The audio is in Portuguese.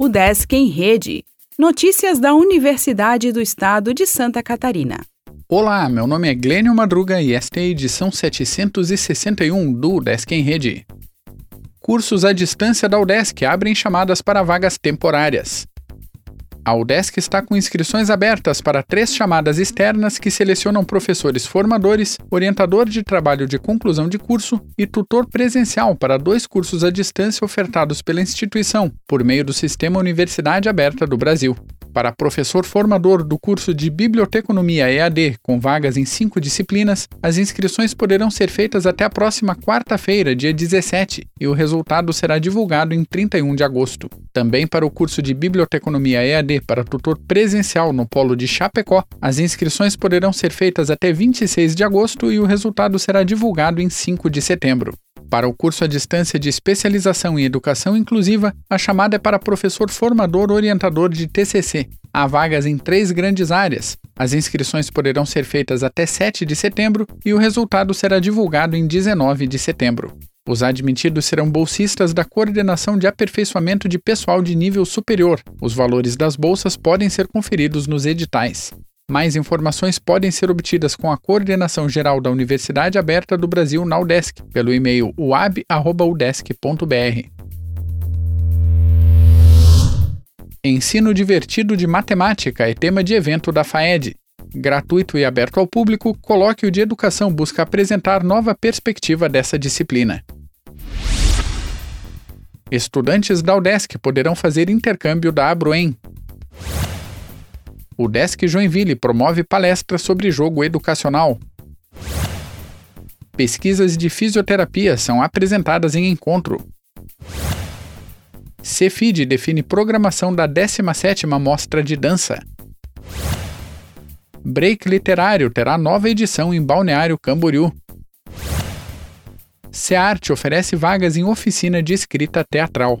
O Desk em Rede. Notícias da Universidade do Estado de Santa Catarina. Olá, meu nome é Glênio Madruga e esta é a edição 761 do Desk em Rede. Cursos à distância da UDESC abrem chamadas para vagas temporárias. A UDESC está com inscrições abertas para três chamadas externas que selecionam professores formadores, orientador de trabalho de conclusão de curso e tutor presencial para dois cursos à distância ofertados pela instituição, por meio do Sistema Universidade Aberta do Brasil para professor formador do curso de Biblioteconomia EAD, com vagas em cinco disciplinas, as inscrições poderão ser feitas até a próxima quarta-feira, dia 17, e o resultado será divulgado em 31 de agosto. Também para o curso de Biblioteconomia EAD para tutor presencial no Polo de Chapecó, as inscrições poderão ser feitas até 26 de agosto e o resultado será divulgado em 5 de setembro. Para o curso à distância de especialização em educação inclusiva, a chamada é para professor formador orientador de TCC. Há vagas em três grandes áreas. As inscrições poderão ser feitas até 7 de setembro e o resultado será divulgado em 19 de setembro. Os admitidos serão bolsistas da Coordenação de Aperfeiçoamento de Pessoal de Nível Superior. Os valores das bolsas podem ser conferidos nos editais. Mais informações podem ser obtidas com a Coordenação Geral da Universidade Aberta do Brasil na UDESC, pelo e-mail uab.udesc.br. Ensino divertido de matemática é tema de evento da FAED. Gratuito e aberto ao público, Colóquio de Educação busca apresentar nova perspectiva dessa disciplina. Estudantes da UDESC poderão fazer intercâmbio da Abroem, o Desk Joinville promove palestra sobre jogo educacional. Pesquisas de fisioterapia são apresentadas em encontro. Cefid define programação da 17ª Mostra de Dança. Break Literário terá nova edição em Balneário Camboriú. Searte oferece vagas em oficina de escrita teatral.